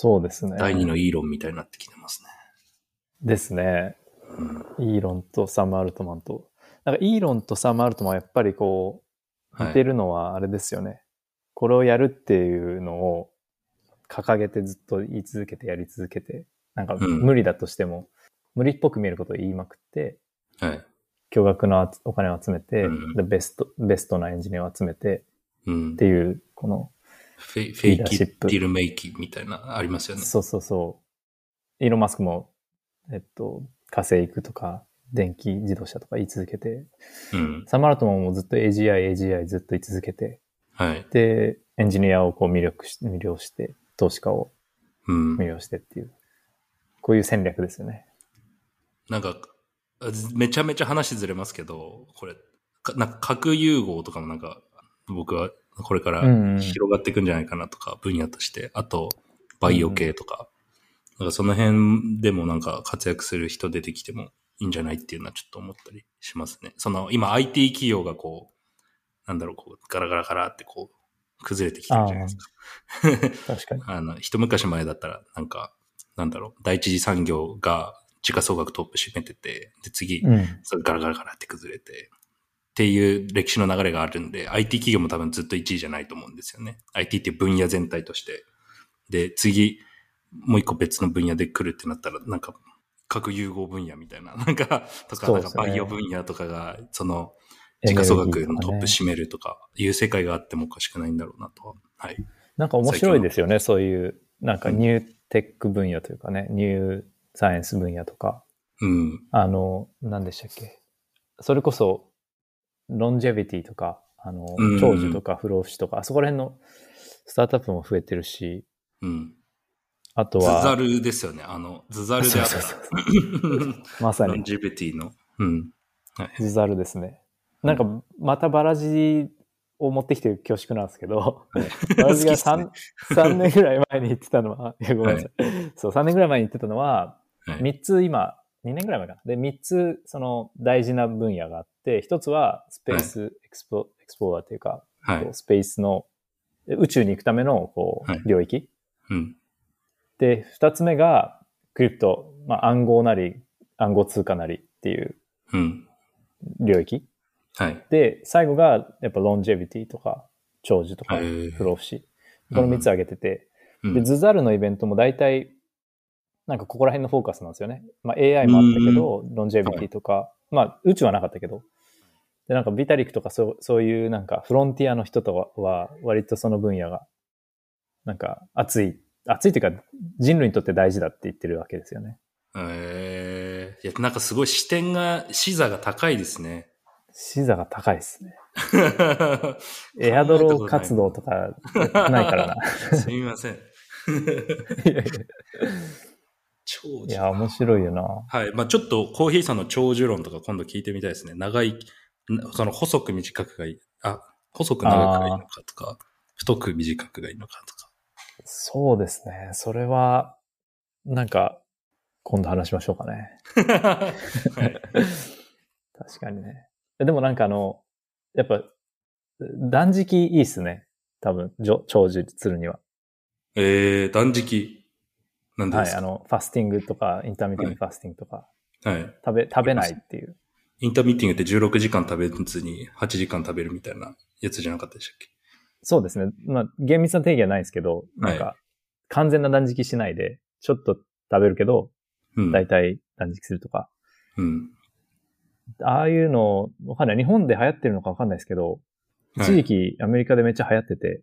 そうですね。第二のイーロンみたいになってきてますね。ですね。うん、イーロンとサム・アルトマンと。なんかイーロンとサム・アルトマンはやっぱりこはい。似てるのはあれですよね。これをやるっていうのを掲げてずっと言い続けてやり続けて、なんかうん無理だとしても、無理っぽく見えることを言いまくって、はい。巨額のお金を集めて、うんでベスト、ベストなエンジニアを集めてうんっ。ていう、この、フェフェイキディルメイキみたいな、ありますよね。そうそうそう。イーロン・マスクも、えっと、火星行くとか、電気自動車とか言い続けて、うん。サマールトマンもずっと AGI、AGI ずっと言い続けて、はい。で、エンジニアをこう魅力し、魅了して、投資家をうん。魅了してっていう、こういう戦略ですよね。なんか、めちゃめちゃ話ずれますけど、これ、かなんか核融合とかもなんか、僕はこれから広がっていくんじゃないかなとか、分野として、あと、バイオ系とか、なんかその辺でもなんか活躍する人出てきてもいいんじゃないっていうのはちょっと思ったりしますね。その、今 IT 企業がこう、なんだろう、こう、ガラガラガラってこう、崩れてきてるじゃないですか。確かに。あの、一昔前だったら、なんか、なんだろう、第一次産業が時価総額トップ占めてて、で、次、うん。それガラガラガラって崩れて、っていう歴史の流れがあるんで、IT 企業も多分ずっと1位じゃないと思うんですよね。IT っていう分野全体として。で、次、もう一個別の分野で来るってなったら、なんか、核融合分野みたいな、なんか、とか、なんかバイオ分野とかが、その、時価総額のトップし占めるとか、いう世界があってもおかしくないんだろうなとは。はい。なんか面白いですよね、そういう、なんか new tech 分野というかね、 new science 分野とか、うん。あの、何でしたっけ。それこそ、 longevity とか、あのうん、長寿とか不老不死とか、あそこら辺のスタートアップも増えてるし、うん。あとは、ズザルですよね。あの、 Zuzalu であっそうそうた。まさに longevity の。うん。はい。 Zuzalu ですね。なんか、またバラジを持ってきて恐縮なんですけど、バラジが好きっすね 3, 3年ぐらい前に言ってたのは、いやごめんなさい。そう、3年ぐらい前に言ってたのは、はい3つ今、2年ぐらい前かな。で、3つ、その大事な分野があって、1つはスペースエクスポ,、エクスプローラーというか、はい。スペースの、宇宙に行くための、こう、はい領域。うん。で、2つ目が、クリプト、まあ、暗号なり、暗号通貨なりっていううん。領域。はい。で、最後が、やっぱロンジェビティとか、長寿とか、不老不死。この3つ挙げてて、で、うん。ズザルのイベントも大体、なんかここら辺のフォーカスなんですよね。まあ AI もあったけど、ロンジェビティとか、まあ宇宙はなかったけど。で、なんかビタリックとかそうそういうなんかフロンティアの人とはは割とその分野が、なんか熱い、熱いというか人類にとって大事だって言ってるわけですよね。えー、いや、なんかすごい視点が、視座が高いですね。視座が高いですね。エアドロー活動とかないからな。すみません。いやいや長寿いや、面白いよな。はい。まあちょっとコーヒーさんの長寿論とか今度聞いてみたいですね。長い、なその細く短くがいい。あ、細く長くがいいのかとか、太く短くがいいのかとか。そうですね。それは、なんか、今度話しましょうかね。はい。確かにね。でもなんかあの、やっぱ、断食いいっすね。多分、じょ長寿するには。えー、断食。なんではい、すか？あの、ファスティングとか、インターミティングファスティングとか、はい。食べ、食べないっていう。インターミーティングって16時間食べずに8時間食べるみたいなやつじゃなかったでしたっけ？そうですね。まあ、厳密な定義はないですけど、なんはか、完全な断食しないで、ちょっと食べるけど、うん。大体断食するとか。うん。ああいうの、わかんない。日本で流行ってるのかわかんないですけど、一時期アメリカでめっちゃ流行ってて、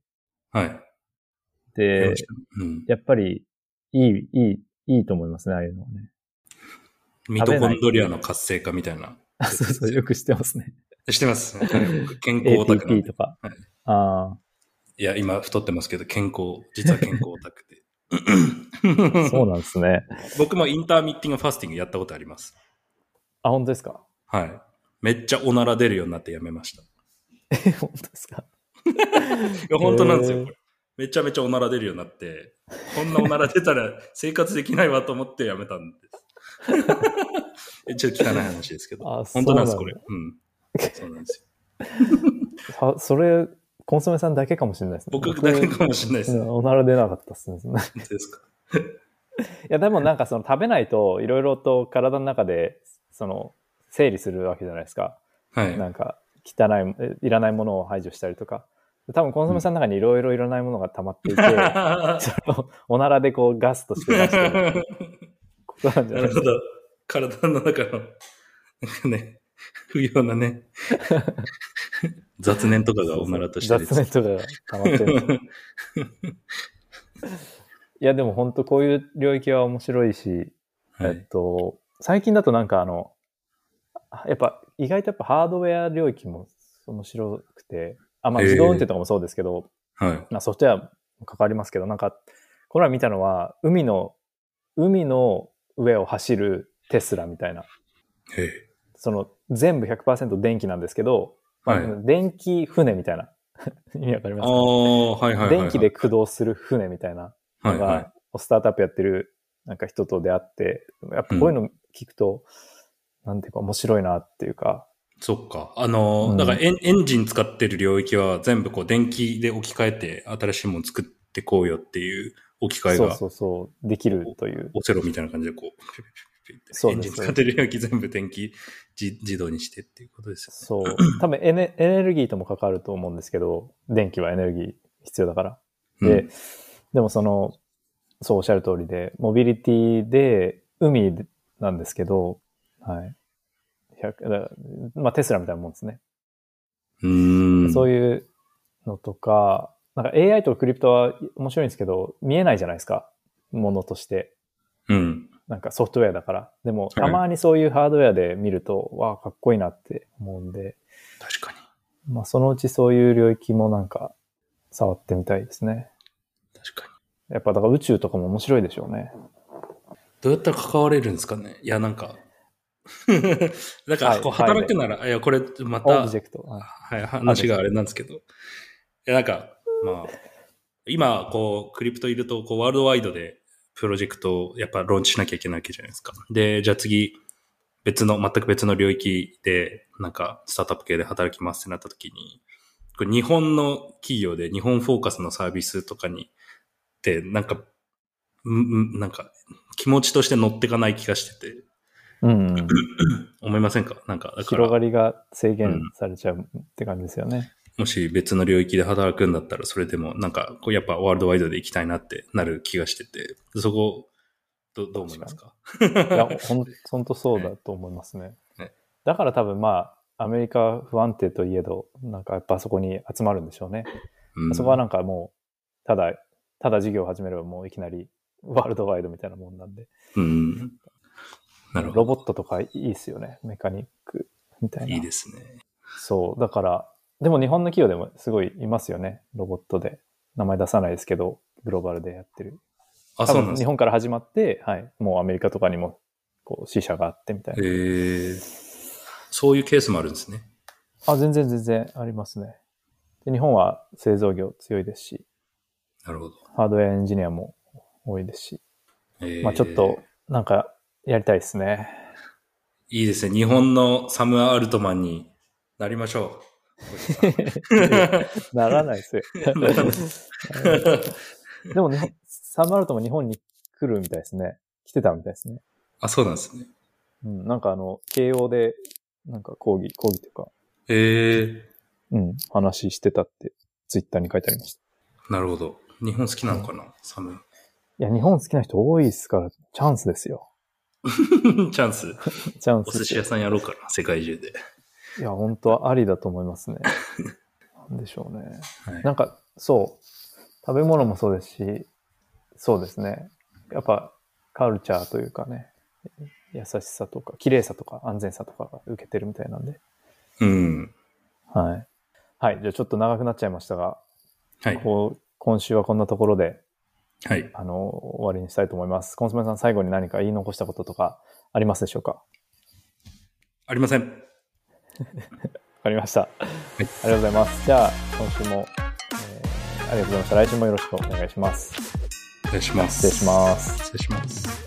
はい。で、うん。やっぱり、いい、いい、いいと思いますね、ああいうのはね。ミトコンドリアの活性化みたいな。あ、そうそう、よく知ってますね。してます。健康オタクなん ATP でと。か。はいあいや、今太ってますけど、健康、実は健康オタクで。あ、そうなんですね。僕もインターミッティングファスティングやったことあります。あ、本当ですか？はい。めっちゃおなら出るようになってやめました。いえ、本当ですか？や、本当なんですよ、へーこれ。めちゃめちゃおなら出るようになって、こんなおなら出たら生活できないわと思ってやめたんです。えちょっと汚い話ですけど。あ本当なんです、これ。うん。そうなんですよ。さそれ、コンソメさんだけかもしれないですね。僕だけかもしれないです。うんおなら出なかったっすね。い本当ですか？や、でもなんかその食べないと、いろいろと体の中で、その、整理するわけじゃないですか。はい。なんか、汚い、えいらないものを排除したりとか、多分コンソメさんの中にいろいろいらないものが溜まっていて、そのおならでこうガスとして出してることなんじゃないなるほど。体の中の、なんかね、不要なね、雑念とかがおならとして雑念とかが溜まってる。いや、でも本当こういう領域は面白いし、えっはい。と、最近だとなんかあの、やっぱ意外とやっぱハードウェア領域も面白くて、あ、まあ自動運転とかもそうですけど、はい。まあソフトウェアも関わりますけど、なんか、この前見たのは、海の、海の上を走るテスラみたいな、へえ。その全部100%電気なんですけど、まあはい電気船みたいな、意味わかりますか、ああ、はいはいはいはい。電気で駆動する船みたいなのはいはい。が、スタートアップやってるなんか人と出会って、やっぱこういうの聞くと、なんていうか面白いなっていうか、そっか。あのー、うんだからエンエンジン使ってる領域は全部こう電気で置き換えて新しいもの作ってこうよっていう置き換えがそうそうそう、できるという。オセロみたいな感じでこう、ピュピュピュエンジン使ってる領域全部電気自自動にしてっていうことですよね。そう。多分エネエネルギーとも関わると思うんですけど、電気はエネルギー必要だから。で、うんでもその、そうおっしゃる通りで、モビリティで海なんですけど、はい。100だからまあテスラみたいなもんですね。うーん。そういうのとか、なんか AI とクリプトは面白いんですけど、見えないじゃないですか。ものとして。うん。なんかソフトウェアだから。でも、はいたまにそういうハードウェアで見ると、わあ、かっこいいなって思うんで、確かに。まあそのうちそういう領域もなんか触ってみたいですね。確かに。やっぱだから宇宙とかも面白いでしょうね。どうやったら関われるんですかね？いや、なんか、だから、こう、はいはい働くなら、いや、これ、まオた、ブジェクト。はいはい、話があれなんですけど。いや、なんか、まあ、今、こう、クリプトいると、こう、ワールドワイドで、プロジェクトをやっぱローンチしなきゃいけないわけじゃないですか。で、じゃあ次、別の、全く別の領域で、なんか、スタートアップ系で働きますってなった時に、これ日本の企業で日本フォーカスのサービスとかに、って、なんか、うんうんなんか、気持ちとして乗ってかない気がしてて、うんうん。思いませんか？なんか、広がら、りが制限されちゃうって感じですよね。もし別の領域で働くんだったら、それでも、なんか、こう、やっぱワールドワイドで行きたいなってなる気がしてて、そこ、どどう思いますか？いや、ほん、ほんとそうだと思いますね ね。だから多分まあ、アメリカ不安定といえど、なんかやっぱそこに集まるんでしょうね。うんそこはなんかもう、ただ、ただ事業を始めればもういきなりワールドワイドみたいなもんなんで。うん。なるほロど。ボットとかいいですよね。メカニックみたいな。いいですね。そう。だから、でも日本の企業でもすごいいますよね。ロボットで。名前出さないですけど、グローバルでやってる。あ、そうなんですか。日本から始まって、はい。もうアメリカとかにも、こう、支社があってみたいえな。ー、そういうケースもあるんですね。あ、全然全然ありますね。で日本は製造業強いですし、なるほど。ハードウェアエンジニアも多いですし、えーまあちょっと、なんか、やりたいですね。いいですね。日本のサム・アルトマンになりましょ ならないですよ。でも日本、サムアルトも日本に来るみたいですね。来てたみたいですね。あ、そうなんですね。うん、なんかあの、慶応で、なんか講義、講義というか、えー、うん、話してたって、ツイッターに書いてありました。なるほど。日本好きなのかな、サム。いや、日本好きな人多いですから、チャンスですよ。チャンス。チャンスお寿司屋さんやろうかな、世界中で。いや、本当はありだと思いますね。なんでしょうね。はいなんか、そう。食べ物もそうですし、そうですね。やっぱ、カルチャーというかね、優しさとか、綺麗さとか、安全さとかが受けてるみたいなんで。うん。はい。はい。じゃあちょっと長くなっちゃいましたが、はい。こう、今週はこんなところで、はい。あの、終わりにしたいと思います。コンソメさん、最後に何か言い残したこととかありますでしょうか？ありません。わかりました。ありがとうございます。じゃあ、今週も、えーありがとうございました。来週もよろしくお願いします。お願いします。失礼します。失礼します。